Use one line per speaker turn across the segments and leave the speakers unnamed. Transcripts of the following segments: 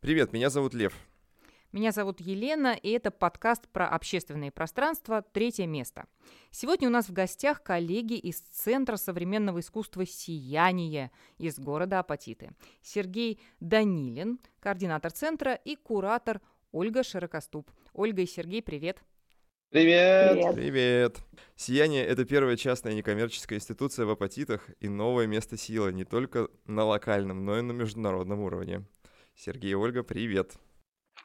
Привет, меня зовут Лев.
Меня зовут Елена, и это подкаст про общественные пространства «Третье место». Сегодня у нас в гостях коллеги из Центра современного искусства «Сияние» из города Апатиты. Сергей Данилин, координатор центра, и куратор Ольга Широкоступ. Ольга и Сергей, привет!
Привет!
Привет! Привет! «Сияние» — это первая частная некоммерческая институция в Апатитах и новое место силы не только на локальном, но и на международном уровне. Сергей и Ольга, привет!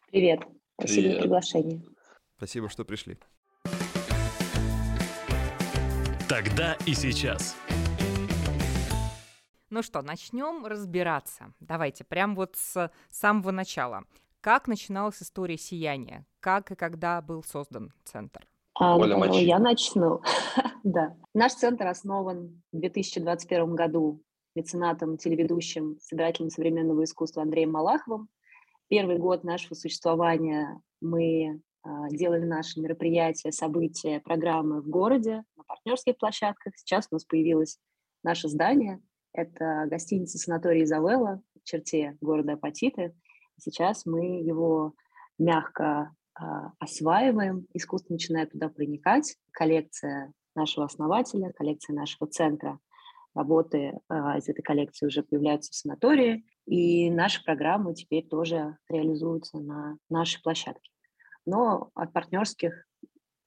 Привет. Спасибо
Привет.
за приглашение.
Спасибо, что пришли.
Тогда и сейчас.
Ну что, начнем разбираться. Давайте, прям вот с самого начала. Как начиналась история «Сияния»? Как и когда был создан центр?
А,
Оля,
ну, я начну. да. Наш центр основан в 2021 году меценатом, телеведущим, собирателем современного искусства Андреем Малаховым. Первый год нашего существования мы а, делали наши мероприятия, события, программы в городе, на партнерских площадках. Сейчас у нас появилось наше здание. Это гостиница «Санаторий Изавелла» в черте города Апатиты. Сейчас мы его мягко а, осваиваем, искусство начинает туда проникать. Коллекция нашего основателя, коллекция нашего центра, работы а, из этой коллекции уже появляются в санатории, и наши программы теперь тоже реализуются на нашей площадке. Но от партнерских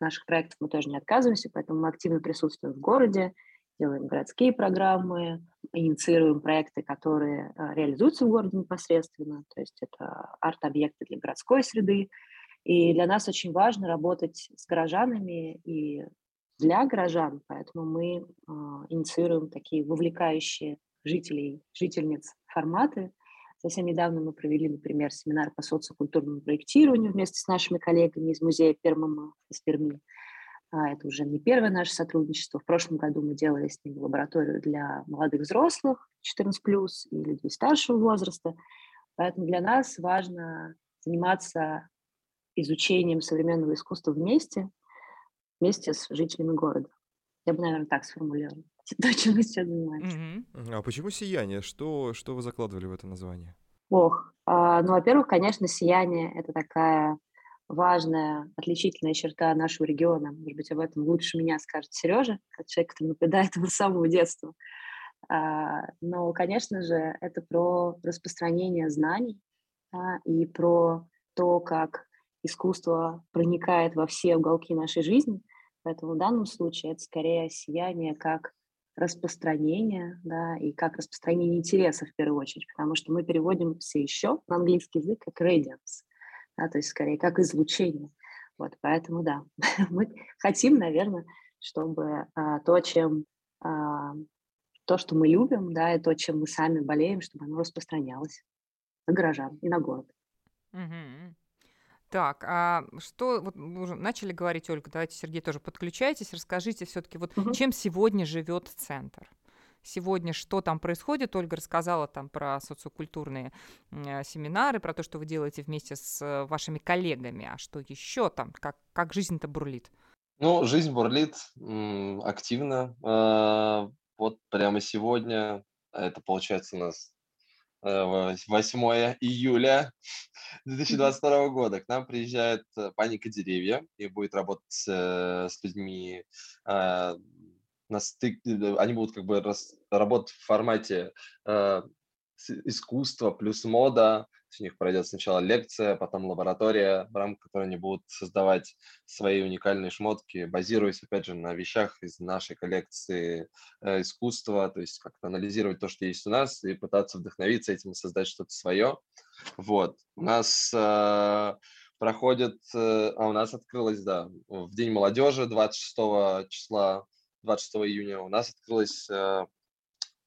наших проектов мы тоже не отказываемся, поэтому мы активно присутствуем в городе, делаем городские программы, инициируем проекты, которые а, реализуются в городе непосредственно, то есть это арт-объекты для городской среды. И для нас очень важно работать с горожанами и для горожан, поэтому мы а, инициируем такие вовлекающие жителей, жительниц форматы. Совсем недавно мы провели, например, семинар по социокультурному проектированию вместе с нашими коллегами из музея Пермама из Перми. А, Это уже не первое наше сотрудничество. В прошлом году мы делали с ними лабораторию для молодых взрослых, 14+, и людей старшего возраста. Поэтому для нас важно заниматься изучением современного искусства вместе, вместе с жителями города. Я бы, наверное, так сформулировала. То, чем мы сейчас занимаемся.
Мгм.
А почему «Сияние»? Что, что вы закладывали в это название?
Ох, а, ну, во-первых, конечно, сияние – это такая важная, отличительная черта нашего региона. Может быть, об этом лучше меня скажет Сережа, как человек, который наблюдает его с самого детства. А, Но, конечно же, это про распространение знаний да, и про то, как искусство проникает во все уголки нашей жизни. Поэтому в данном случае это скорее сияние как распространение, да, и как распространение интересов в первую очередь, потому что мы переводим все еще на английский язык как radiance, да, то есть скорее как излучение. Вот, поэтому да, мы хотим, наверное, чтобы а, то, чем а, то, что мы любим, да, и то, чем мы сами болеем, чтобы оно распространялось на горожан и на город.
Мгм. Так, а что, вот мы уже начали говорить, Ольга, давайте, Сергей, тоже подключайтесь, расскажите все-таки, вот
Мгм.
чем сегодня живет центр? Сегодня что там происходит? Ольга рассказала там про социокультурные э, семинары, про то, что вы делаете вместе с э, вашими коллегами. А что еще там? Как, как жизнь-то бурлит?
Ну, жизнь бурлит м, активно. А, Вот прямо сегодня, а это получается у нас 8 июля 2022 года, к нам приезжает э, паника деревья и будет работать э, с людьми а, на стык, э, они будут как бы работать в формате э, искусства плюс мода. У них пройдет сначала лекция, потом лаборатория, в рамках которой они будут создавать свои уникальные шмотки, базируясь, опять же, на вещах из нашей коллекции э, искусства, то есть как-то анализировать то, что есть у нас, и пытаться вдохновиться этим и создать что-то свое. Вот. У нас э, проходит, э, а у нас открылось, да, в День молодежи 26 числа, 26 июня у нас открылось э,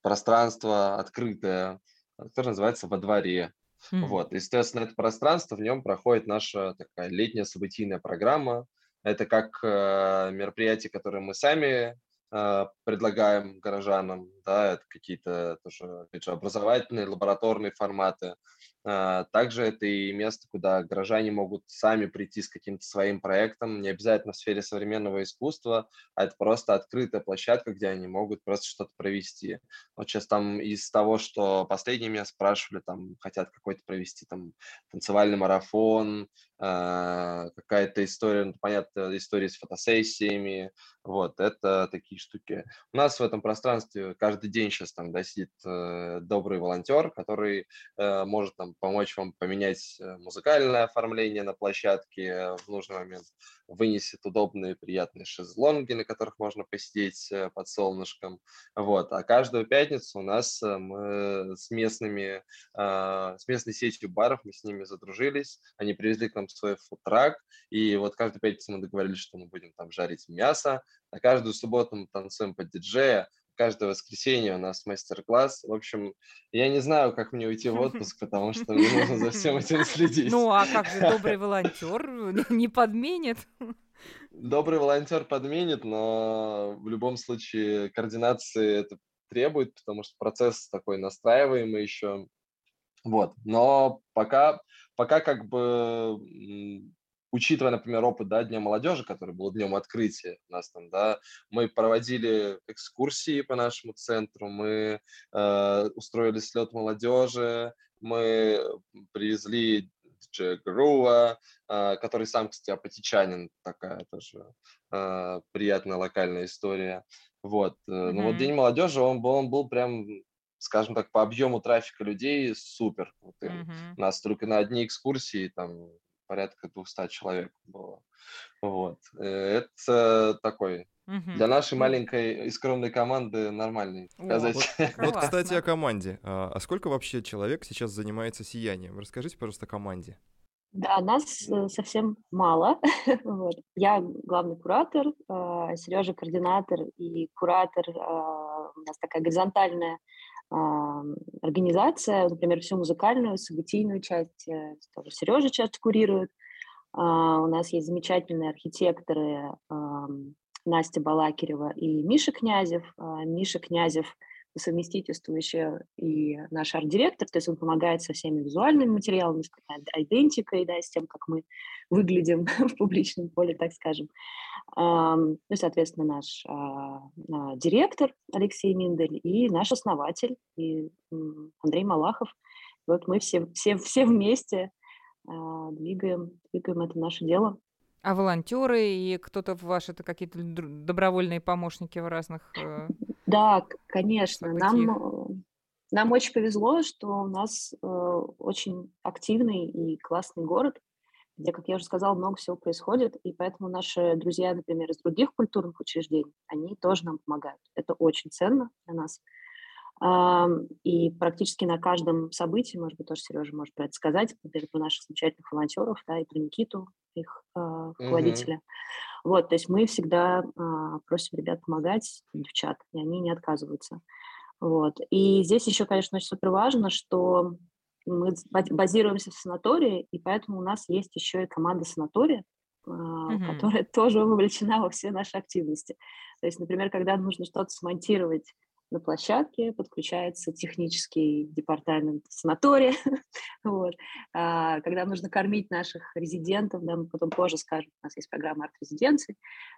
пространство открытое, которое называется «Во дворе».
М.
Вот, и, соответственно, это пространство, в нем проходит наша такая летняя событийная программа. Это как э, мероприятия, которые мы сами э, предлагаем горожанам, да, это какие-то тоже, опять же, образовательные, лабораторные форматы. А, также это и место, куда горожане могут сами прийти с каким-то своим проектом, не обязательно в сфере современного искусства, а это просто открытая площадка, где они могут просто что-то провести. Вот сейчас там из того, что последние меня спрашивали, там хотят какой-то провести там танцевальный марафон, а, какая-то история, ну, понятно, история с фотосессиями, вот, это такие штуки. У нас в этом пространстве каждый день сейчас там, да, сидит э, добрый волонтер, который э, может там помочь вам поменять э, музыкальное оформление на площадке в нужный момент, вынесет удобные, приятные шезлонги, на которых можно посидеть э, под солнышком. Вот. А каждую пятницу у нас э, мы с местными, а, с местной сетью баров, мы с ними задружились, они привезли к нам свой футрак, и вот каждую пятницу мы договорились, что мы будем там жарить мясо, а каждую субботу мы танцуем под диджея, каждое воскресенье у нас мастер-класс. В общем, я не знаю, как мне уйти в отпуск, потому что мне нужно за всем этим следить.
Ну, а как же добрый волонтер не подменит?
Добрый волонтер подменит, но в любом случае координации это требует, потому что процесс такой настраиваемый еще. Вот, но пока, пока как бы учитывая, например, опыт да, Дня молодежи, который был днем открытия у нас там, да, мы проводили экскурсии по нашему центру, мы э, устроили слет молодежи, мы привезли Джей Грува, э, который сам, кстати, апатичанин, такая тоже э, приятная локальная история. Вот. Mm-hmm. Ну вот День молодежи, он был, он был прям скажем так, по объему трафика людей супер крутым. Mm-hmm. У нас только на одни экскурсии там порядка 200 человек было. Вот. Э, это такой Угу. Для нашей маленькой и скромной команды нормальный показатель.
Вот, вот, кстати, о команде. А, а сколько вообще человек сейчас занимается сиянием? Расскажите, пожалуйста, о команде.
Да, нас э, совсем мало. вот. Я главный куратор, а, Сережа координатор и куратор. А, у нас такая горизонтальная организация, например, всю музыкальную, событийную часть э, тоже Сережа часто курирует. А, у нас есть замечательные архитекторы Настя Балакирева и Миша Князев. А, Миша Князев по совместительству еще и наш арт-директор, то есть он помогает со всеми визуальными материалами, с идентикой, да, с тем, как мы выглядим в публичном поле, так скажем. Ну, соответственно, наш а, а, директор Алексей Миндель и наш основатель Андрей Малахов. Вот мы все, все, все вместе а, двигаем, двигаем это наше дело.
А волонтеры и кто-то ваш это какие-то добровольные помощники в разных э,
Да, конечно. Нам, э, нам очень повезло, что у нас э, очень активный и классный город, где, как я уже сказала, много всего происходит, и поэтому наши друзья, например, из других культурных учреждений, они тоже нам помогают. Это очень ценно для нас. И практически на каждом событии, может быть, тоже Сережа может про это сказать, например, про наших замечательных волонтеров, да, и про Никиту, их э, руководителя. Mm-hmm. Вот, то есть мы всегда э, просим ребят помогать, девчат, и они не отказываются. Вот. И здесь еще, конечно, супер важно, что мы базируемся в санатории, и поэтому у нас есть еще и команда санатория, mm-hmm. которая тоже вовлечена во все наши активности. То есть, например, когда нужно что-то смонтировать на площадке, подключается технический департамент санатория. вот. а, когда нужно кормить наших резидентов, да, мы потом позже скажем, у нас есть программа арт-резиденции,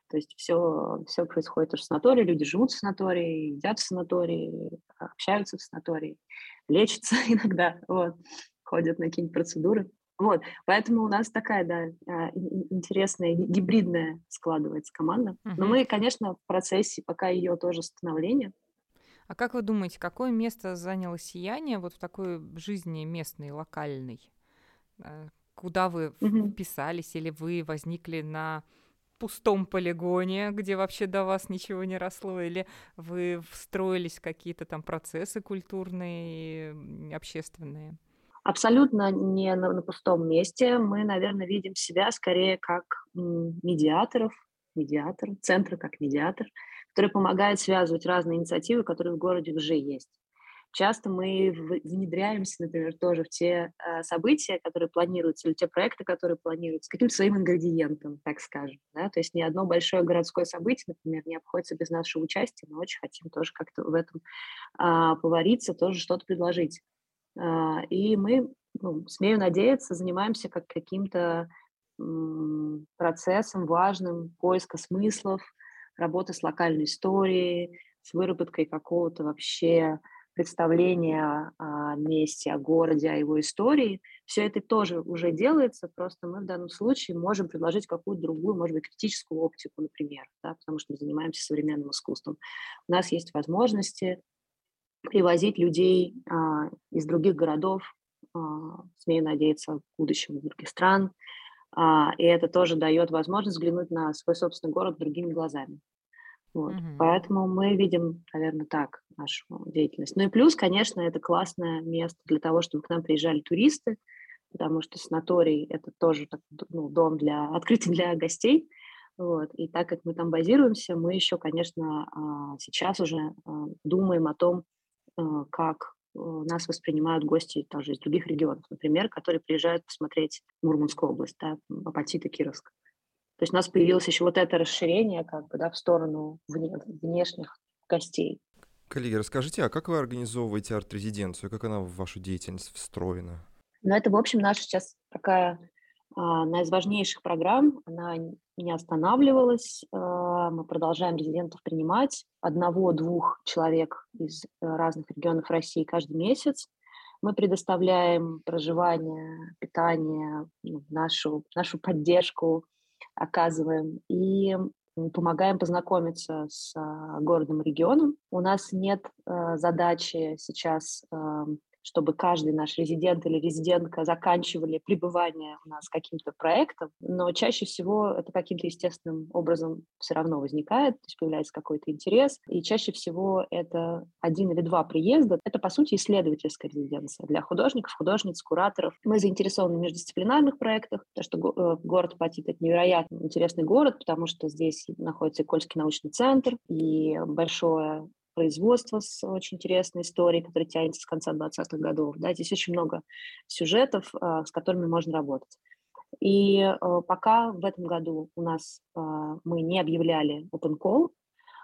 то есть все, все происходит в санатории, люди живут в санатории, едят в санатории, общаются в санатории, лечатся иногда, вот, ходят на какие-нибудь процедуры. Вот, поэтому у нас такая, да, а, интересная, гибридная складывается команда. Но мы, конечно, в процессе пока ее тоже становления,
а как вы думаете, какое место заняло сияние вот в такой жизни местной, локальной? Э, куда вы вписались или вы возникли на пустом полигоне, где вообще до вас ничего не росло, или вы встроились в какие-то там процессы культурные, общественные?
Абсолютно не на, на пустом месте. Мы, наверное, видим себя скорее как медиаторов, медиатор, центр как медиатор который помогает связывать разные инициативы, которые в городе уже есть. Часто мы внедряемся, например, тоже в те э, события, которые планируются, или те проекты, которые планируются, каким-то своим ингредиентом, так скажем. Да? То есть ни одно большое городское событие, например, не обходится без нашего участия, но очень хотим тоже как-то в этом э, повариться, тоже что-то предложить. Э, и мы ну, смею надеяться, занимаемся как каким-то процессом важным поиска смыслов, работы с локальной историей, с выработкой какого-то вообще представления о месте, о городе, о его истории. Все это тоже уже делается, просто мы в данном случае можем предложить какую-то другую, может быть, критическую оптику, например, да, потому что мы занимаемся современным искусством. У нас есть возможности привозить людей а, из других городов, а, смею надеяться, в будущем из других стран, и это тоже дает возможность взглянуть на свой собственный город другими глазами. Вот. Mm-hmm. Поэтому мы видим, наверное, так нашу деятельность. Ну и плюс, конечно, это классное место для того, чтобы к нам приезжали туристы, потому что санаторий – это тоже ну, дом для открытый для гостей. Вот. И так как мы там базируемся, мы еще, конечно, а, сейчас уже а, думаем о том, как нас воспринимают гости тоже из других регионов, например, которые приезжают посмотреть Мурманскую область, да, Апатита, Кировск. То есть у нас появилось еще вот это расширение как бы, да, в сторону вне, внешних гостей.
Коллеги, расскажите, а как вы организовываете арт-резиденцию? Как она в вашу деятельность встроена?
Ну, это, в общем, наша сейчас такая а, одна из важнейших программ. Она не останавливалась. Мы продолжаем резидентов принимать. Одного-двух человек из э, разных регионов России каждый месяц. Мы предоставляем проживание, питание, ну, нашу, нашу поддержку, оказываем и помогаем познакомиться с а, городом регионом. У нас нет а, задачи сейчас чтобы каждый наш резидент или резидентка заканчивали пребывание у нас каким-то проектом, но чаще всего это каким-то естественным образом все равно возникает, то есть появляется какой-то интерес, и чаще всего это один или два приезда. Это, по сути, исследовательская резиденция для художников, художниц, кураторов. Мы заинтересованы в междисциплинарных проектах, потому что э, город Патит — это невероятно интересный город, потому что здесь находится Кольский научный центр и большое производство с очень интересной историей, которая тянется с конца 20-х годов. Да, здесь очень много сюжетов, а, с которыми можно работать. И а, пока в этом году у нас а, мы не объявляли open call,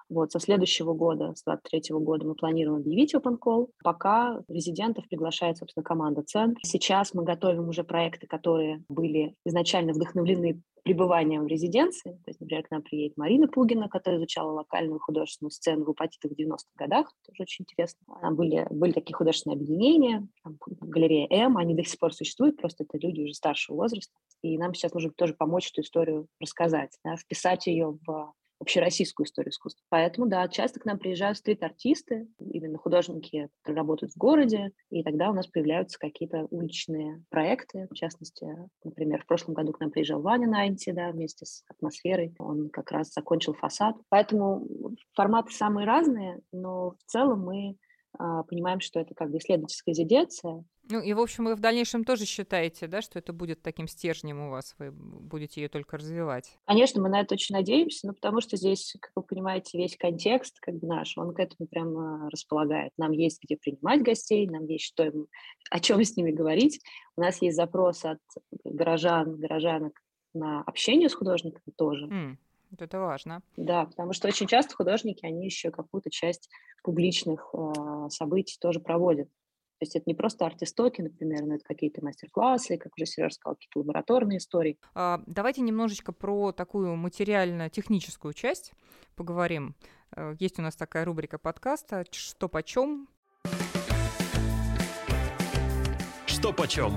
вот, со следующего года, с 23 года мы планируем объявить Open Call. Пока резидентов приглашает, собственно, команда Центр. Сейчас мы готовим уже проекты, которые были изначально вдохновлены пребыванием в резиденции. То есть, например, к нам приедет Марина Пугина, которая изучала локальную художественную сцену в Упатитах в 90-х годах. Тоже очень интересно. Были, были такие художественные объединения, там, галерея М, они до сих пор существуют, просто это люди уже старшего возраста. И нам сейчас нужно тоже помочь эту историю рассказать, да, вписать ее в общероссийскую историю искусства. Поэтому, да, часто к нам приезжают стрит-артисты, именно художники, которые работают в городе, и тогда у нас появляются какие-то уличные проекты, в частности, например, в прошлом году к нам приезжал Ваня Найнти, да, вместе с атмосферой, он как раз закончил фасад. Поэтому форматы самые разные, но в целом мы а, понимаем, что это как бы исследовательская резиденция.
Ну и, в общем, вы в дальнейшем тоже считаете, да, что это будет таким стержнем у вас, вы будете ее только развивать?
Конечно, мы на это очень надеемся, но потому что здесь, как вы понимаете, весь контекст как бы наш, он к этому прямо располагает. Нам есть где принимать гостей, нам есть что им, о чем с ними говорить. У нас есть запрос от горожан, горожанок на общение с художниками тоже.
Mm. Вот это важно.
Да, потому что очень часто художники, они еще какую-то часть публичных э, событий тоже проводят. То есть это не просто артистоки, например, но это какие-то мастер-классы, как уже Сереж сказал, какие-то лабораторные истории.
А, давайте немножечко про такую материально-техническую часть поговорим. Э, есть у нас такая рубрика подкаста «Что почем?».
Что почем?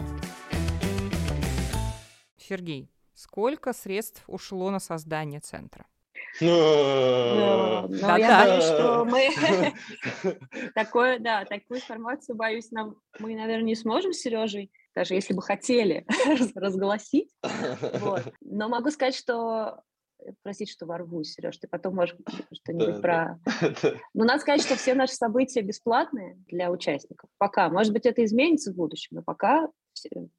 Сергей, Сколько средств ушло на создание центра?
Ну, ну я боюсь, что мы такое, да, такую информацию, боюсь, нам мы, наверное, не сможем с Сережей, даже если бы хотели разгласить. Вот. Но могу сказать, что простите, что ворвусь, Сереж, ты потом можешь что-нибудь про... Но надо сказать, что все наши события бесплатные для участников. Пока. Может быть, это изменится в будущем, но пока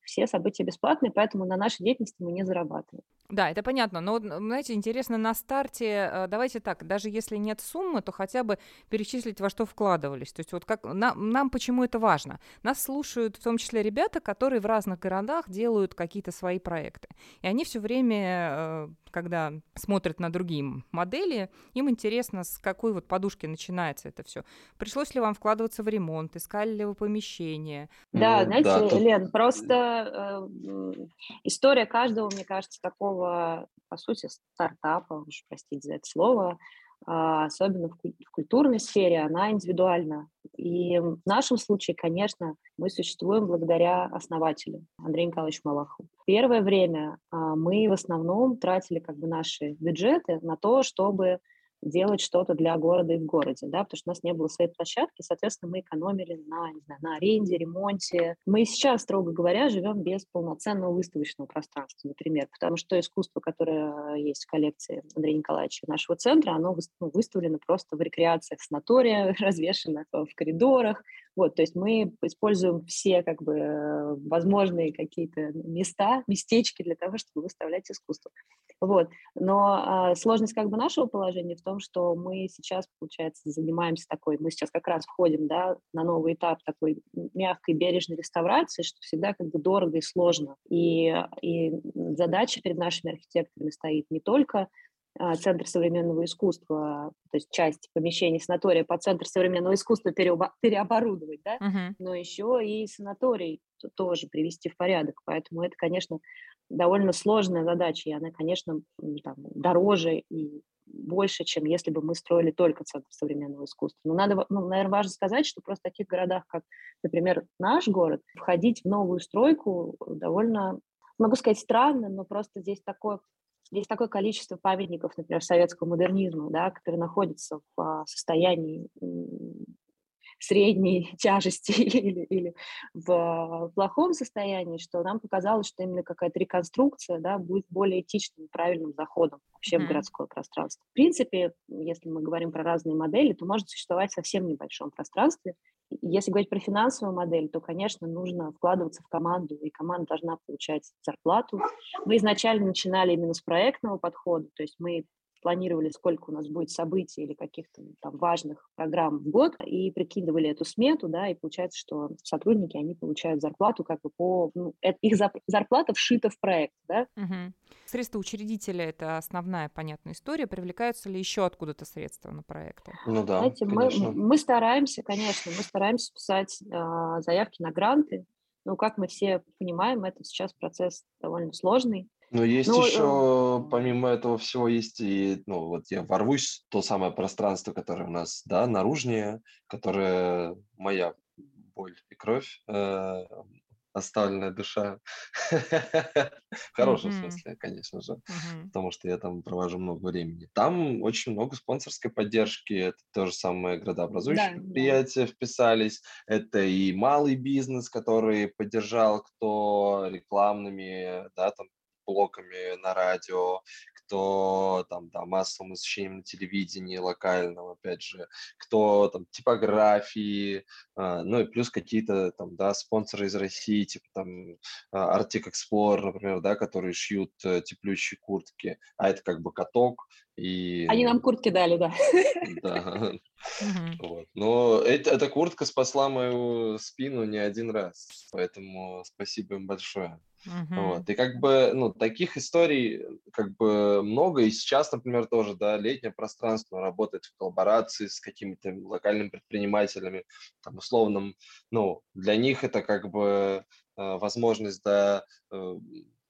все события бесплатные, поэтому на нашей деятельности мы не зарабатываем.
Да, это понятно. Но, знаете, интересно, на старте, э, давайте так, даже если нет суммы, то хотя бы перечислить, во что вкладывались. То есть вот как нам, нам почему это важно? Нас слушают в том числе ребята, которые в разных городах делают какие-то свои проекты. И они все время, э, когда смотрят на другие модели, им интересно, с какой вот подушки начинается это все. Пришлось ли вам вкладываться в ремонт? Искали ли вы помещение?
Да, ну, знаете, да, тут... Лен, просто э, история каждого, мне кажется, такого такого, по сути, стартапа, уж простите за это слово, а, особенно в культурной сфере, она индивидуальна. И в нашем случае, конечно, мы существуем благодаря основателю Андрею Николаевичу Малахову. Первое время а, мы в основном тратили как бы наши бюджеты на то, чтобы делать что-то для города и в городе, да, потому что у нас не было своей площадки, соответственно, мы экономили на, не знаю, на аренде, ремонте. Мы сейчас, строго говоря, живем без полноценного выставочного пространства, например, потому что то искусство, которое есть в коллекции Андрея Николаевича нашего центра, оно ну, выставлено просто в рекреациях санатория, развешено в коридорах, вот, то есть мы используем все как бы возможные какие-то места, местечки для того, чтобы выставлять искусство. Вот. Но а, сложность как бы нашего положения в том, что мы сейчас, получается, занимаемся такой, мы сейчас как раз входим да, на новый этап такой мягкой, бережной реставрации, что всегда как бы дорого и сложно. И, и задача перед нашими архитекторами стоит не только Центр современного искусства, то есть часть помещений санатория по Центр современного искусства переоборудовать, да, uh-huh. но еще и санаторий тоже привести в порядок. Поэтому это, конечно, довольно сложная задача, и она, конечно, там, дороже и больше, чем если бы мы строили только Центр современного искусства. Но надо, ну, наверное, важно сказать, что просто в таких городах, как, например, наш город, входить в новую стройку довольно, могу сказать, странно, но просто здесь такое Здесь такое количество памятников, например, советского модернизма, да, которые находятся в а, состоянии средней тяжести или, или в плохом состоянии, что нам показалось, что именно какая-то реконструкция да, будет более этичным и правильным заходом вообще mm-hmm. в городское пространство. В принципе, если мы говорим про разные модели, то может существовать в совсем небольшом пространстве. Если говорить про финансовую модель, то, конечно, нужно вкладываться в команду, и команда должна получать зарплату. Мы изначально начинали именно с проектного подхода, то есть мы планировали, сколько у нас будет событий или каких-то там важных программ в год, и прикидывали эту смету, да, и получается, что сотрудники, они получают зарплату как бы по... Ну, это, их зарплата вшита в проект, да.
Угу. Средства учредителя – это основная понятная история. Привлекаются ли еще откуда-то средства на проекты?
Ну да,
Знаете, мы, мы стараемся, конечно, мы стараемся писать э, заявки на гранты, но, как мы все понимаем, это сейчас процесс довольно сложный.
Но есть ну, еще, э... помимо этого всего, есть и, ну, вот я ворвусь то самое пространство, которое у нас, да, наружнее, которое моя боль и кровь, э, оставленная душа. В хорошем смысле, конечно же, потому что я там провожу много времени. Там очень много спонсорской поддержки, это то же самое градообразующие предприятия вписались, это и малый бизнес, который поддержал, кто рекламными, да, там блоками на радио, кто там, да, массовым освещением на телевидении локальном, опять же, кто там типографии, а, ну и плюс какие-то там, да, спонсоры из России, типа там а, Arctic Explorer, например, да, которые шьют э, теплющие куртки, а это как бы каток, и...
Они нам куртки дали, да.
Да. Вот. Но это, эта куртка спасла мою спину не один раз, поэтому спасибо им большое. Uh-huh. Вот. И как бы, ну, таких историй как бы много, и сейчас, например, тоже, да, летнее пространство работает в коллаборации с какими-то локальными предпринимателями, там, условным, ну, для них это как бы э, возможность, да, э,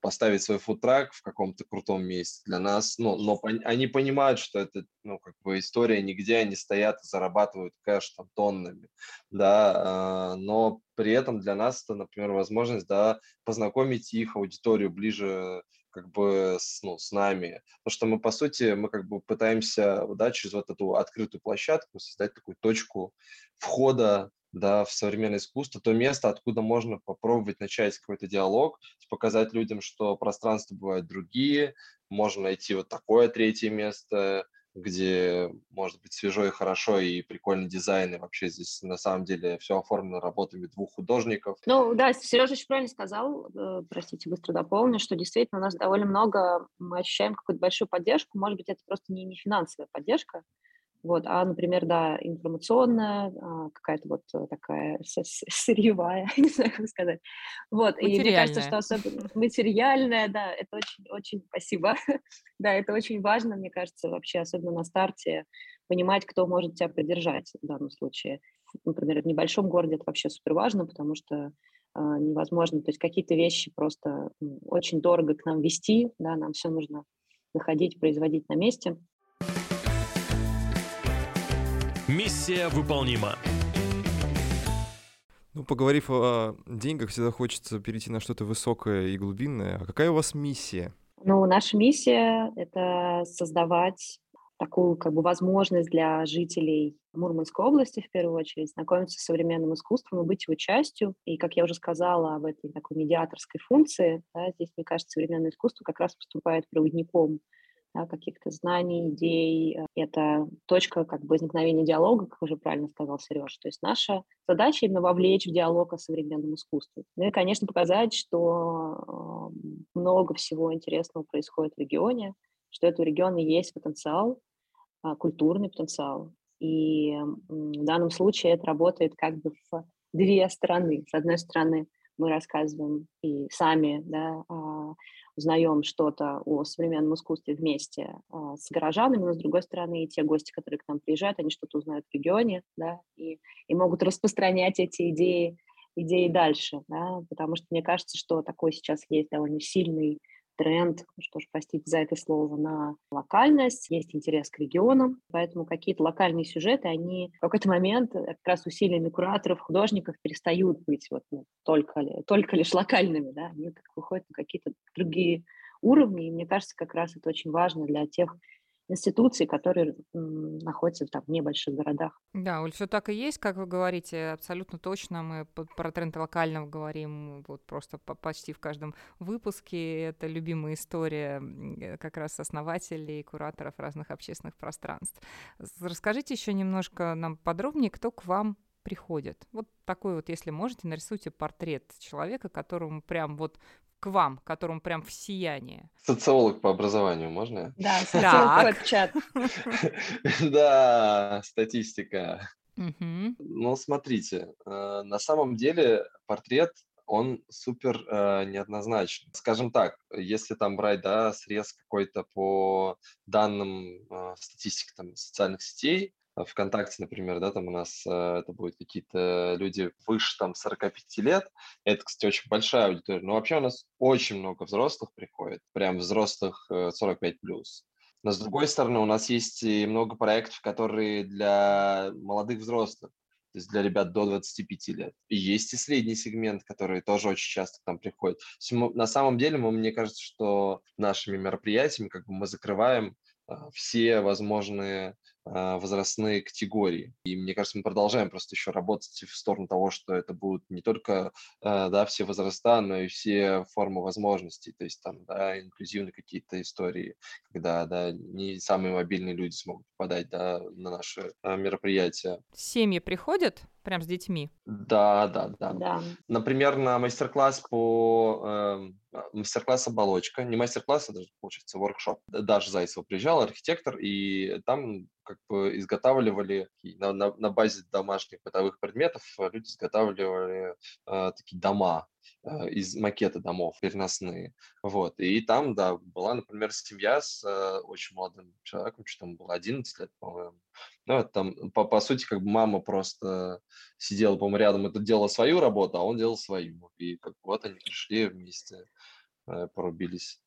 поставить свой фудтрак в каком-то крутом месте для нас, ну, но они понимают, что это, ну, как бы история нигде, они стоят и зарабатывают кэш там тоннами, да, э, но при этом для нас это, например, возможность, да, познакомить их аудиторию ближе как бы с, ну, с нами. Потому что мы, по сути, мы как бы пытаемся, да, через вот эту открытую площадку создать такую точку входа да, в современное искусство, то место, откуда можно попробовать начать какой-то диалог, показать людям, что пространства бывают другие, можно найти вот такое третье место, где может быть свежо и хорошо, и прикольный дизайн, и вообще здесь на самом деле все оформлено работами двух художников.
Ну да, Сережа очень правильно сказал, э, простите, быстро дополню, что действительно у нас довольно много, мы ощущаем какую-то большую поддержку, может быть, это просто не, не финансовая поддержка, вот, а, например, да, информационная, а, какая-то вот э, такая сырьевая, не знаю, как сказать. Вот, и мне кажется, что особенно материальная, да, это очень, очень, спасибо. да, это очень важно, мне кажется, вообще, особенно на старте, понимать, кто может тебя поддержать в данном случае. Например, в небольшом городе это вообще супер важно, потому что а, невозможно, то есть какие-то вещи просто очень дорого к нам вести, да, нам все нужно находить, производить на месте.
Миссия выполнима.
Ну, поговорив о деньгах, всегда хочется перейти на что-то высокое и глубинное. А какая у вас миссия?
Ну, наша миссия — это создавать такую как бы возможность для жителей Мурманской области, в первую очередь, знакомиться с современным искусством и быть его частью. И, как я уже сказала, в этой такой медиаторской функции, да, здесь, мне кажется, современное искусство как раз поступает проводником да, каких-то знаний, идей. Это точка как бы возникновения диалога, как уже правильно сказал Сереж. То есть наша задача именно вовлечь в диалог о современном искусстве. Ну и, конечно, показать, что много всего интересного происходит в регионе, что это у региона есть потенциал, а, культурный потенциал. И в данном случае это работает как бы в две стороны. С одной стороны, мы рассказываем и сами да, узнаем что-то о современном искусстве вместе а, с горожанами, но с другой стороны, и те гости, которые к нам приезжают, они что-то узнают в регионе, да, и, и могут распространять эти идеи, идеи дальше, да, потому что мне кажется, что такой сейчас есть довольно сильный тренд, что ж, простите за это слово, на локальность, есть интерес к регионам, поэтому какие-то локальные сюжеты, они в какой-то момент э, как раз усилиями кураторов, художников перестают быть вот, ну, только, только лишь локальными, да, они как выходят на какие-то другие уровни, и мне кажется, как раз это очень важно для тех институций, которые находятся там, в небольших городах.
Да, Оль, все так и есть, как вы говорите, абсолютно точно. Мы про тренд локального говорим вот просто почти в каждом выпуске. Это любимая история э, как раз основателей и кураторов разных общественных пространств. Расскажите еще немножко нам подробнее, кто к вам приходит. Вот такой вот, если можете, нарисуйте портрет человека, которому прям вот к вам, которому прям в сияние?
Социолог по образованию, можно?
Да, социолог чат.
Да, статистика. Ну, смотрите, э, на самом деле портрет он супер э, неоднозначен. Скажем так, если там брать, да, срез какой-то по данным э, статистики там, социальных сетей, ВКонтакте, например, да, там у нас э, это будут какие-то люди выше там 45 лет. Это, кстати, очень большая аудитория. Но вообще у нас очень много взрослых приходит, прям взрослых 45 плюс. Но с другой стороны, у нас есть и много проектов, которые для молодых взрослых, то есть для ребят до 25 лет. И есть и средний сегмент, который тоже очень часто к нам приходит. На самом деле, мы, мне кажется, что нашими мероприятиями как бы мы закрываем а, все возможные возрастные категории. И мне кажется, мы продолжаем просто еще работать в сторону того, что это будут не только а, да, все возраста, но и все формы возможностей, то есть там да, инклюзивные какие-то истории, когда да, не самые мобильные люди смогут попадать да, на наши мероприятия.
Семьи приходят прям с детьми?
Да, да, да.
да.
Например, на мастер-класс по э, мастер-класс оболочка, не мастер-класс, а даже, получается, воркшоп. Даже Зайцева приезжал, архитектор, и там как бы изготавливали на, на, на базе домашних бытовых предметов люди изготавливали э, такие дома э, из макета домов переносные. Вот. И там, да, была, например, семья с э, очень молодым человеком, что там было 11 лет, по-моему. Ну, вот там, по, по сути, как бы мама просто сидела, по-моему, рядом, это делала свою работу, а он делал свою. И как вот они пришли вместе, э, порубились.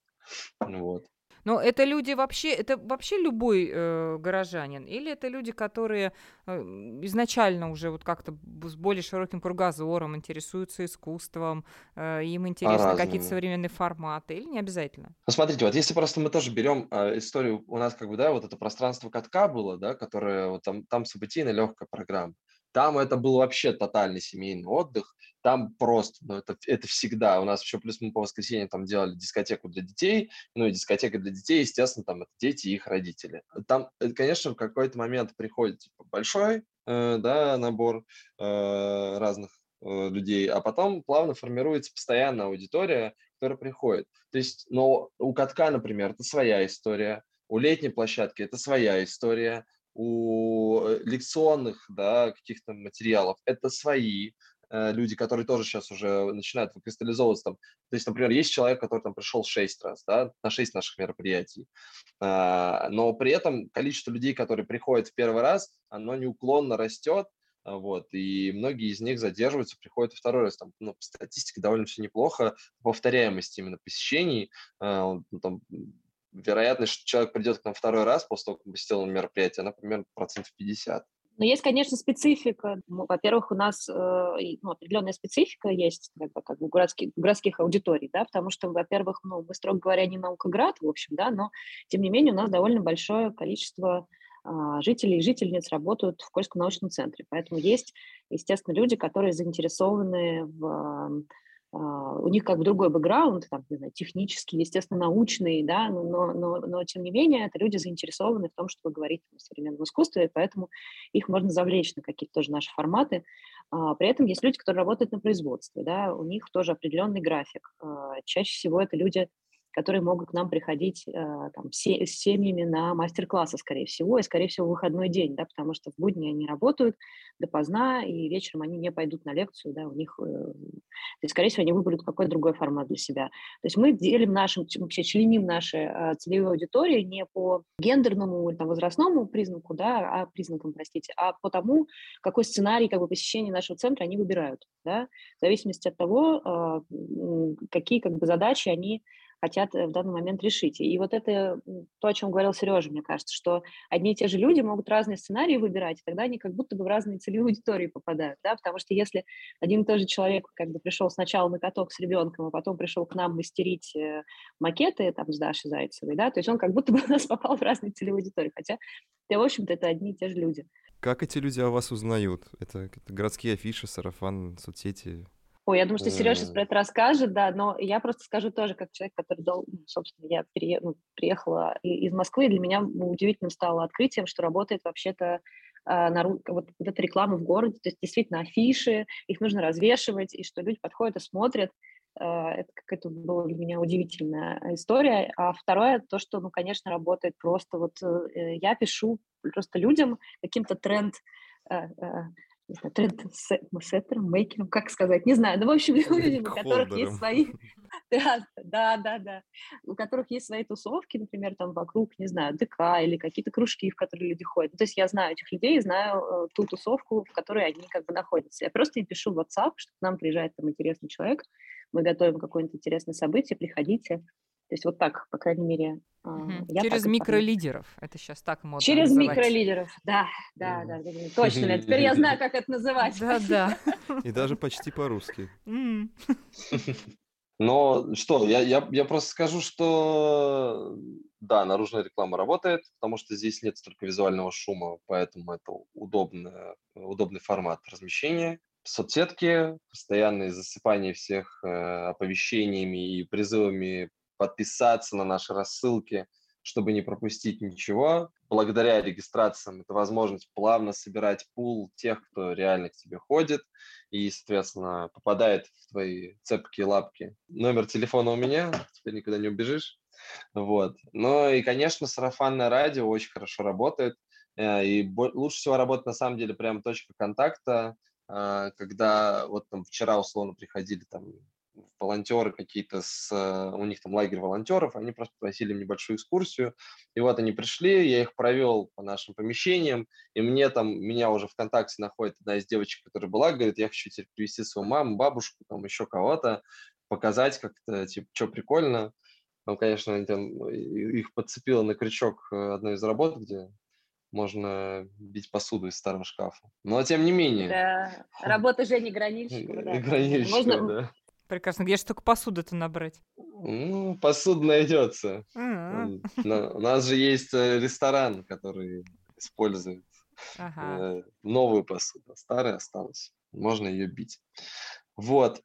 Вот.
Но это люди вообще, это вообще любой э, горожанин? Или это люди, которые э, изначально уже вот как-то с более широким кругозором интересуются искусством, э, им интересны какие-то современные форматы? Или не обязательно?
Ну, смотрите, вот если просто мы тоже берем э, историю, у нас как бы, да, вот это пространство катка было, да, которое вот там, там событийно легкая программа. Там это был вообще тотальный семейный отдых. Там просто, ну, это, это всегда. У нас еще плюс мы по воскресеньям там делали дискотеку для детей. Ну, и дискотека для детей, естественно, там это дети и их родители. Там, э, конечно, в какой-то момент приходит типа, большой э, да, набор э, разных э, людей, а потом плавно формируется постоянная аудитория, которая приходит. То есть, но у катка, например, это своя история, у летней площадки это своя история, у э, лекционных да, каких-то материалов это свои люди, которые тоже сейчас уже начинают выкристаллизовываться. Там. То есть, например, есть человек, который там пришел шесть раз, да, на шесть наших мероприятий, а, но при этом количество людей, которые приходят в первый раз, оно неуклонно растет, а, вот, и многие из них задерживаются, приходят второй раз, там, ну, статистика довольно все неплохо, повторяемость именно посещений, а, ну, там, вероятность, что человек придет к нам второй раз после того, как посетил мероприятие, она примерно процентов 50.
Но есть, конечно, специфика. Во-первых, у нас э, ну, определенная специфика есть как бы, как бы городских, городских аудиторий, да, потому что, во-первых, ну, мы, строго говоря, не наукоград, в общем, да, но, тем не менее, у нас довольно большое количество э, жителей и жительниц работают в Кольском научном центре. Поэтому есть, естественно, люди, которые заинтересованы в а, у них как бы другой бэкграунд, там, не знаю, технический, естественно, научный, да, но, но, но, но тем не менее это люди заинтересованы в том, чтобы говорить о современном искусстве, и поэтому их можно завлечь на какие-то тоже наши форматы. А, при этом есть люди, которые работают на производстве, да, у них тоже определенный график. А, чаще всего это люди которые могут к нам приходить э, там, с семьями на мастер-классы, скорее всего, и, скорее всего, в выходной день, да, потому что в будни они работают допоздна, и вечером они не пойдут на лекцию, да, у них, э, то есть, скорее всего, они выберут какой-то другой формат для себя. То есть мы делим нашим, вообще членим наши э, целевые аудитории не по гендерному или там, возрастному признаку, да, а признакам, простите, а по тому, какой сценарий как бы, посещения нашего центра они выбирают, да, в зависимости от того, какие как бы, задачи они хотят э, в данный момент решить. И вот это то, о чем говорил Сережа, мне кажется, что одни и те же люди могут разные сценарии выбирать, и тогда они как будто бы в разные целевые аудитории попадают, да, потому что если один и тот же человек как бы пришел сначала на каток с ребенком, а потом пришел к нам мастерить э, макеты там с Дашей Зайцевой, да, то есть он как будто бы у нас попал в разные целевые аудитории, хотя, в общем-то, это одни и те же люди.
Как эти люди о вас узнают? Это, это городские афиши, сарафан, соцсети?
Ой, я думаю, что Сережа сейчас про это расскажет, да, но я просто скажу тоже, как человек, который, дол... Ну, собственно, я пере... ну, приехала из Москвы, и для меня удивительным стало открытием, что работает вообще-то а, на, вот, вот эта реклама в городе, то есть действительно афиши, их нужно развешивать, и что люди подходят и смотрят, а, это какая-то была для меня удивительная история. А второе, то, что, ну, конечно, работает просто вот э, я пишу просто людям каким-то тренд э, э, не знаю, тренд-сеттером, мейкером, как сказать, не знаю. Ну, в общем, люди, у которых есть свои... Да, да, да, да. У которых есть свои тусовки, например, там вокруг, не знаю, ДК или какие-то кружки, в которые люди ходят. Ну, то есть я знаю этих людей, знаю э, ту тусовку, в которой они как бы находятся. Я просто им пишу в WhatsApp, что к нам приезжает там интересный человек, мы готовим какое-нибудь интересное событие, приходите. То есть вот так, по крайней мере,
Угу. Я Через микролидеров. Это сейчас так модно
Через называть. микролидеров, да, да, да, да, точно. Теперь я знаю, как это называть.
Да, да.
И даже почти по-русски.
Но что, я, я, я просто скажу, что да, наружная реклама работает, потому что здесь нет столько визуального шума, поэтому это удобный, удобный формат размещения. Соцсетки, постоянное засыпание всех э, оповещениями и призывами подписаться на наши рассылки, чтобы не пропустить ничего. Благодаря регистрациям это возможность плавно собирать пул тех, кто реально к тебе ходит и, соответственно, попадает в твои цепкие лапки. Номер телефона у меня, теперь никуда не убежишь. Вот. Ну и, конечно, сарафанное радио очень хорошо работает. Э, и лучше всего работает, на самом деле, прям точка контакта, э, когда вот там вчера условно приходили там волонтеры какие-то, с, э, у них там лагерь волонтеров, они просто просили небольшую экскурсию, и вот они пришли, я их провел по нашим помещениям, и мне там, меня уже ВКонтакте находит одна из девочек, которая была, говорит, я хочу теперь привести свою маму, бабушку, там еще кого-то, показать как-то, типа, что прикольно. Ну, конечно, там, их подцепило на крючок э, одной из работ, где можно бить посуду из старого шкафа. Но тем не менее.
Да, работа Жени Гранильщика. Да.
Гранильщика, можно, да.
Прекрасно. Где же только посуду-то набрать?
Ну, посуда найдется. Mm-hmm. У нас же есть э, ресторан, который использует
Ага.
Э, Новую посуду, старая осталась. Можно ее бить. Вот.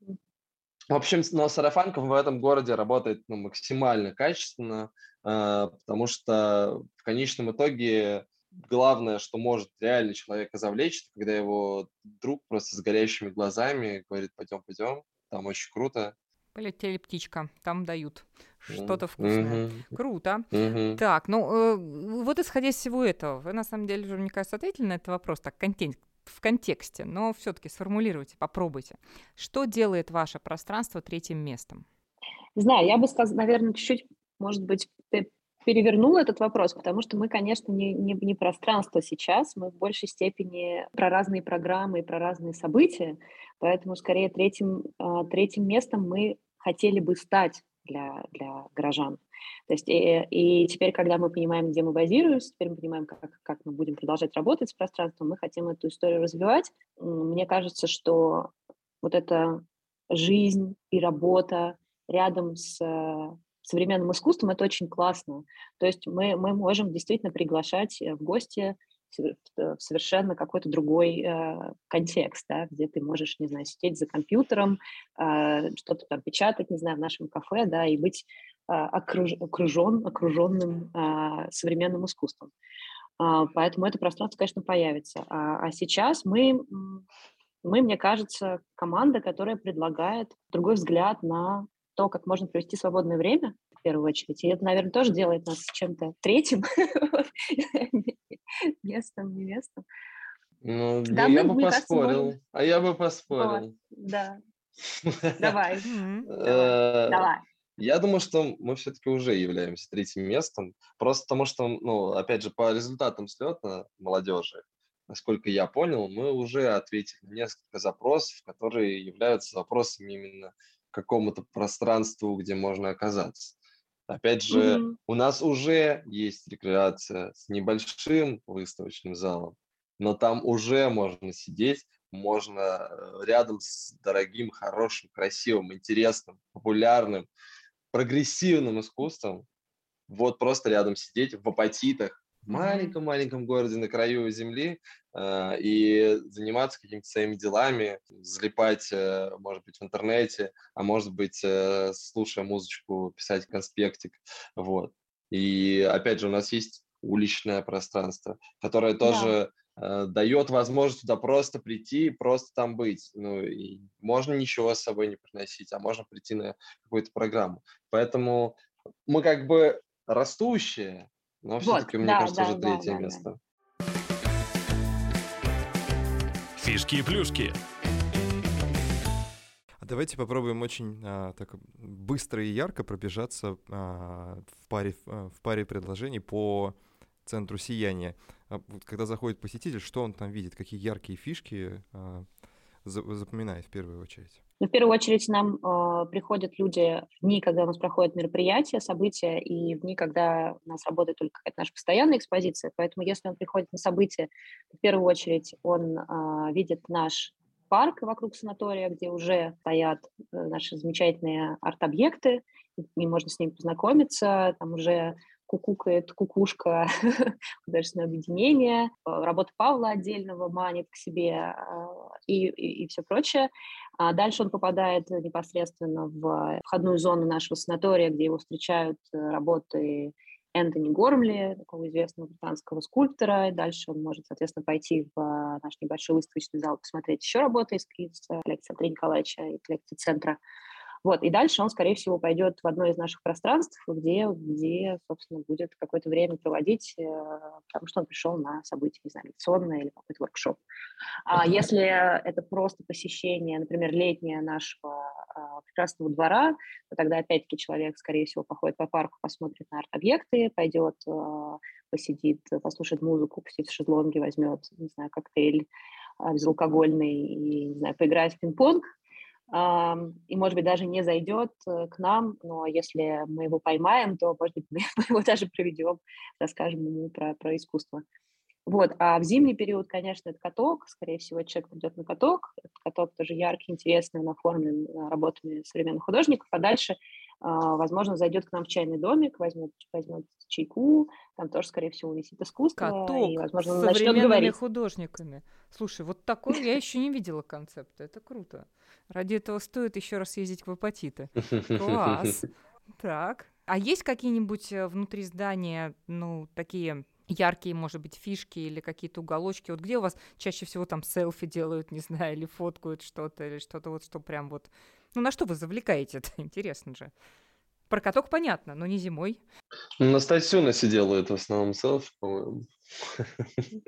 В общем, но сарафанка в этом городе работает ну, максимально качественно, э, потому что в конечном итоге главное, что может реально человека завлечь, это когда его друг просто с горящими глазами говорит, пойдем, пойдем, там очень круто.
Полетели птичка, там дают что-то вкусное.
мгм,
Круто.
мгм.
Так, ну э, вот исходя из всего этого, вы на самом деле уже, мне кажется, ответили на этот вопрос так контен- в контексте, но все-таки сформулируйте, попробуйте. Что делает ваше пространство третьим местом?
Не знаю, я бы сказала, наверное, чуть-чуть, может быть, пе- перевернула этот вопрос, потому что мы, конечно, не, не, не пространство сейчас, мы в большей степени про разные программы и про разные события, поэтому скорее третьим, а, третьим местом мы хотели бы стать для, для горожан. То есть и, и теперь, когда мы понимаем, где мы базируемся, теперь мы понимаем, как, как мы будем продолжать работать с пространством, мы хотим эту историю развивать. Мне кажется, что вот эта жизнь и работа рядом с э, современным искусством, это очень классно. То есть мы, мы можем действительно приглашать э, в гости в в совершенно какой-то другой э, контекст, да, где ты можешь, не знаю, сидеть за компьютером, э, что-то там печатать, не знаю, в нашем кафе, да, и быть э, окруж, окружен, окруженным э, современным искусством. А, поэтому это пространство, конечно, появится. А, а сейчас мы, мы, мне кажется, команда, которая предлагает другой взгляд на то, как можно провести свободное время, в первую очередь. И это, наверное, тоже делает нас чем-то третьим местом, не местом.
Ну,
Да,
я
мы,
бы
мне кажется,
поспорил.
можем-
А я бы
Вот,
поспорил.
да, давай,
Э,
давай.
Я думаю, что мы все-таки уже являемся третьим местом, просто потому что, ну, опять же, по результатам слета молодежи, насколько я понял, мы уже ответили на несколько запросов, которые являются запросами именно к какому-то пространству, где можно оказаться. Опять же,
Мгм.
у нас уже есть рекреация с небольшим выставочным залом, но там уже можно сидеть, можно э, рядом с дорогим, хорошим, красивым, интересным, популярным, прогрессивным искусством, вот просто рядом сидеть в апатитах. Маленьком-маленьком городе на краю земли э, и заниматься какими-то своими делами, залипать, э, может быть, в интернете, а может быть, э, слушая музычку, писать конспектик, вот. И опять же, у нас есть уличное пространство, которое
Да.
тоже э, дает возможность туда просто прийти, и просто там быть. Ну, и можно ничего с собой не приносить, а можно прийти на какую-то программу. Поэтому мы как бы растущие, но
Вот,
все-таки, мне
да,
кажется,
да,
уже
да,
третье
да, да.
место.
Фишки и плюшки.
А давайте попробуем очень а, так быстро и ярко пробежаться а, в, паре, а, в паре предложений по центру сияния. А вот когда заходит посетитель, что он там видит, какие яркие фишки а, запоминает в первую очередь?
Ну, в первую очередь нам э, приходят люди в дни, когда у нас проходят мероприятия, события, и в дни, когда у нас работает только какая-то наша постоянная экспозиция. Поэтому если он приходит на событие, то в первую очередь он э, видит наш парк вокруг санатория, где уже стоят э, наши замечательные арт-объекты, и можно с ними познакомиться, там уже кукукает кукушка художественное объединение, э, работа Павла отдельного манит к себе э, и, и, и все прочее. А дальше он попадает непосредственно в входную зону нашего санатория, где его встречают э, работы Энтони Гормли, такого известного британского скульптора. И дальше он может, соответственно, пойти в наш небольшой выставочный зал, посмотреть еще работы из, из коллекции Андрея Николаевича и коллекции центра. Вот, и дальше он, скорее всего, пойдет в одно из наших пространств, где, где собственно, будет какое-то время проводить, э, потому что он пришел на событие, не знаю, лекционное или какой-то воркшоп. А если это просто посещение, например, летнее нашего а, прекрасного двора, то тогда, опять-таки, человек, скорее всего, походит по парку, посмотрит на арт-объекты, пойдет, а, посидит, послушает музыку, посидит в шезлонге, возьмет, не знаю, коктейль безалкогольный и, не знаю, поиграет в пинг-понг, и, может быть, даже не зайдет э, к нам, но если мы его поймаем, то, может быть, мы его даже проведем, расскажем ему про, про искусство. Вот, а в зимний период, конечно, это каток, скорее всего, человек придет на каток, этот каток тоже яркий, интересный, он оформлен э, работами современных художников, а дальше возможно, зайдет к нам в чайный домик, возьмет, возьмет чайку, там тоже, скорее всего, висит искусство,
Каток
и, возможно,
с современными
говорить.
художниками. Слушай, вот такой я еще не видела концепта. Это круто. Ради этого стоит еще раз ездить в апатиты. Класс. Так. А есть какие-нибудь э, внутри здания, ну, такие яркие, может быть, фишки или какие-то уголочки? Вот где у вас чаще всего там селфи делают, не знаю, или фоткают что-то, или что-то вот, что прям вот... Ну, на что вы завлекаете это? Интересно же. Про каток понятно, но не зимой.
Ну, На Стасюнасе делают в основном селфи, по-моему.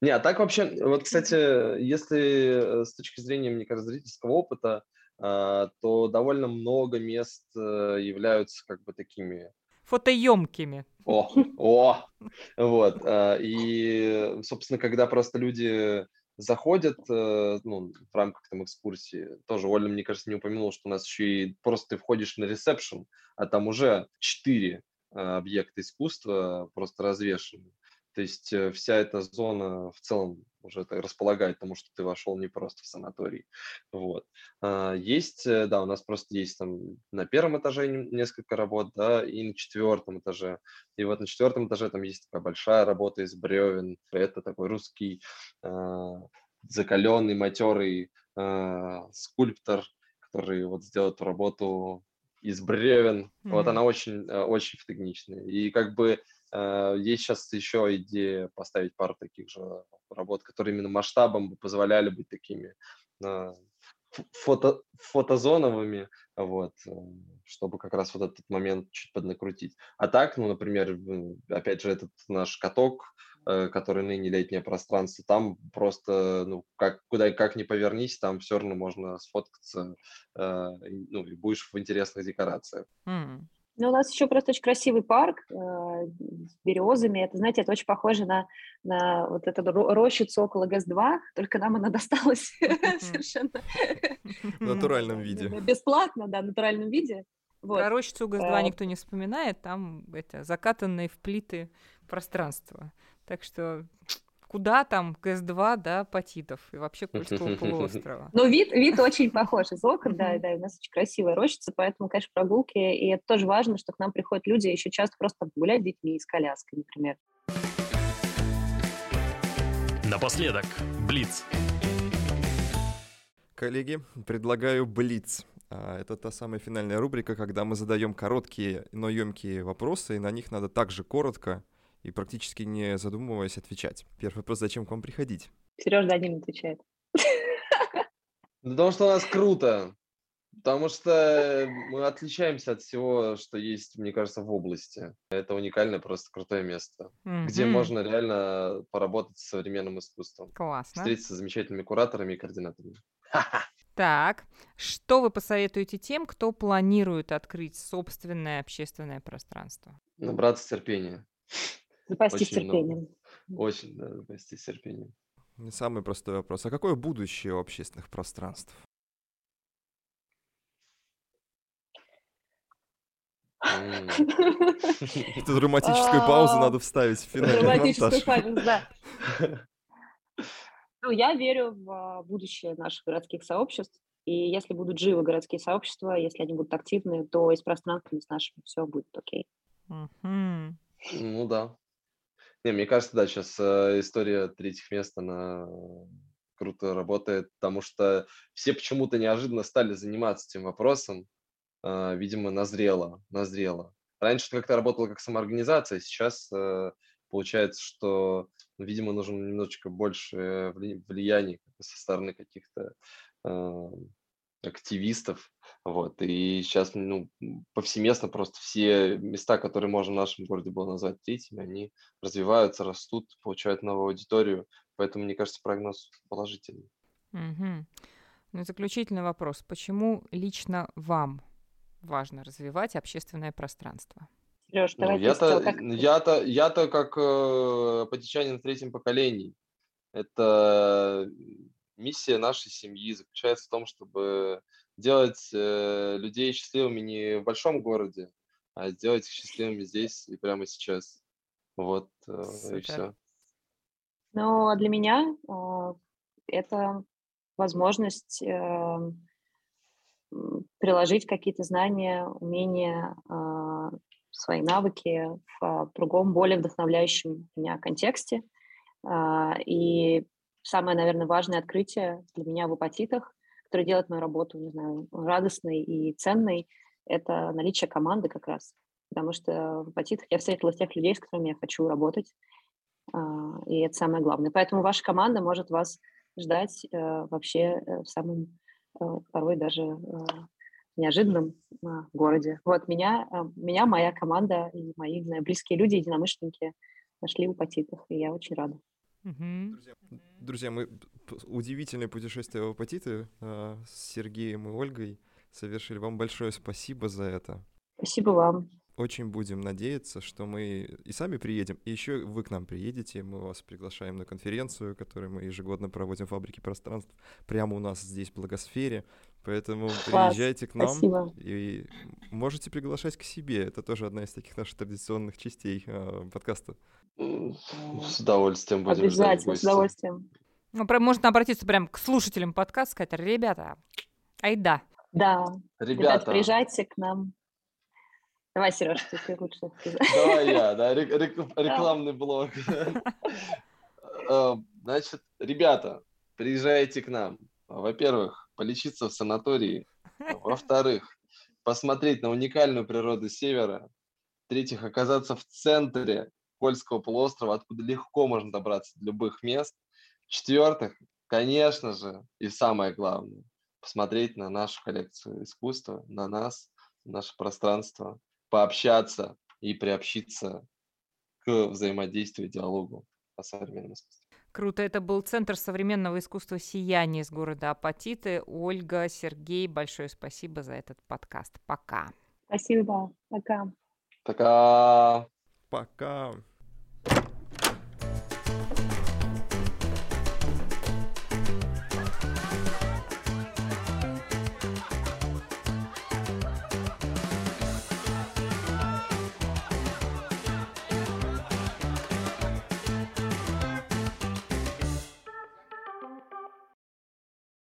Не, а так вообще, вот, кстати, если э, с точки зрения, мне кажется, зрительского опыта, а, то довольно много мест э, являются как бы такими
Фотоемкими.
О, о, вот. а, И, собственно, когда просто люди заходят э, ну, в рамках там экскурсии, тоже Оля, мне кажется, не упомянула, что у нас еще и просто ты входишь на ресепшн, а там уже четыре а, объекта искусства просто развешаны. То есть э, вся эта зона в целом уже располагает тому, что ты вошел не просто в санаторий. Вот. А, Есть, э, да, у нас просто есть там на первом этаже несколько работ, да, и на четвертом этаже. И вот на четвертом этаже там есть такая большая работа из бревен. Это такой русский а, закаленный, матерый а, скульптор, который вот сделал эту работу из бревен. Вот
Мгм.
она очень, э, очень фотогеничная. И как бы есть сейчас еще идея поставить пару таких же работ, которые именно масштабом бы позволяли быть такими ф- фото, фотозоновыми, вот, э, чтобы как раз вот этот момент чуть поднакрутить. А так, ну, например, опять же, этот наш каток, э, который ныне летнее пространство, там просто, ну, как, куда и как ни повернись, там все равно можно сфоткаться, э, ну, и будешь в интересных декорациях.
М.
Ну, у нас еще просто очень красивый парк э, с березами. Это, знаете, это очень похоже на, на вот эту ро- рощицу около ГЭС-2, только нам она досталась совершенно
В натуральном виде.
бесплатно, да, в натуральном виде. Вот.
Про рощицу ГЭС-2
Э,
никто не вспоминает, там это закатанные в плиты пространства. Так что куда там ГЭС-2, да, Патитов и вообще Кольского полуострова.
Но вид, вид очень похож из окон, да, да, у нас очень красивая рощица, поэтому, конечно, прогулки, и это тоже важно, что к нам приходят люди еще часто просто гулять с детьми и с коляской, например.
Напоследок, Блиц.
Коллеги, предлагаю Блиц. А, Это та самая финальная рубрика, когда мы задаем короткие, но емкие вопросы, и на них надо также коротко и практически не задумываясь отвечать. Первый вопрос, зачем к вам приходить?
Сережа Данилин отвечает.
Потому что у нас круто. Потому что мы отличаемся от всего, что есть, мне кажется, в области. Это уникальное, просто крутое место, где
Мгм.
можно реально поработать с современным искусством,
Классно.
встретиться с замечательными кураторами и координаторами.
Так, что вы посоветуете тем, кто планирует открыть собственное общественное пространство?
Набраться терпения.
Запастись
Очень много.
терпением.
Очень, да, запастись терпением.
Не Самый простой вопрос. А какое будущее у общественных пространств? Эту драматическую паузу
А,
надо вставить в финальный
Драматическую память, да. Ну, я верю в а, будущее наших городских сообществ. И если будут живы городские сообщества, если они будут активны, то и с пространствами с нашими все будет окей.
Ну да. Не, мне кажется, да, сейчас история третьих мест, она круто работает, потому что все почему-то неожиданно стали заниматься этим вопросом. А, Видимо, назрело, назрело. Раньше это как-то работало как самоорганизация, сейчас э, получается, что, ну, видимо, нужно немножечко больше вли- влияния со стороны каких-то э, активистов. Вот. И сейчас ну, повсеместно просто все места, которые можно в нашем городе было назвать третьими, они развиваются, растут, получают новую аудиторию. Поэтому, мне кажется, прогноз положительный.
Мгм. Ну и заключительный вопрос. Почему лично вам важно развивать общественное пространство?
Сереж,
Ну, я-то,
как...
я-то, я-то как э, патичанин в третьем поколении. Это миссия нашей семьи заключается в том, чтобы делать э, людей счастливыми не в большом городе, а сделать их счастливыми здесь и прямо сейчас. Вот э, и все.
Ну, а для меня а, это возможность э, приложить какие-то знания, умения, а, свои навыки в другом, более вдохновляющем меня контексте. А, и самое, наверное, важное открытие для меня в апатитах, которое делает мою работу, не знаю, радостной и ценной, это наличие команды как раз. Потому что в апатитах я встретила тех людей, с которыми я хочу работать, и это самое главное. Поэтому ваша команда может вас ждать э, вообще э, в самом э, порой даже неожиданном городе. Вот меня, меня моя команда и мои, знаю, близкие люди, единомышленники нашли в Апатитах, и я очень рада.
Друзья, друзья, мы удивительное путешествие в Апатиты с Сергеем и Ольгой совершили. Вам большое спасибо за это.
Спасибо вам.
Очень будем надеяться, что мы и сами приедем, и еще вы к нам приедете. Мы вас приглашаем на конференцию, которую мы ежегодно проводим в фабрике пространств прямо у нас здесь, в Благосфере. Поэтому Класс, приезжайте к нам
спасибо.
и можете приглашать к себе. Это тоже одна из таких наших традиционных частей э, подкаста.
С удовольствием будем
Обязательно, с удовольствием.
Ну, можно обратиться прям к слушателям подкаста, сказать, ребята, айда.
Да,
ребята,
ребята приезжайте к нам. Давай, Сереж, ты лучше.
Давай я, да, рекламный блог. Э, значит, ребята, приезжайте к нам. Во-первых, полечиться в санатории. Во-вторых, посмотреть на уникальную природу Севера. В-третьих, оказаться в центре Кольского полуострова, откуда легко можно добраться до любых мест. В-четвертых, конечно же, и самое главное, посмотреть на нашу коллекцию искусства, на нас, наше пространство, пообщаться и приобщиться к взаимодействию, диалогу о современном искусстве.
Круто. Это был Центр современного искусства «Сияние» из города Апатиты. Ольга, Сергей, большое спасибо за этот подкаст. Пока.
Спасибо. Пока.
Пока.
Пока.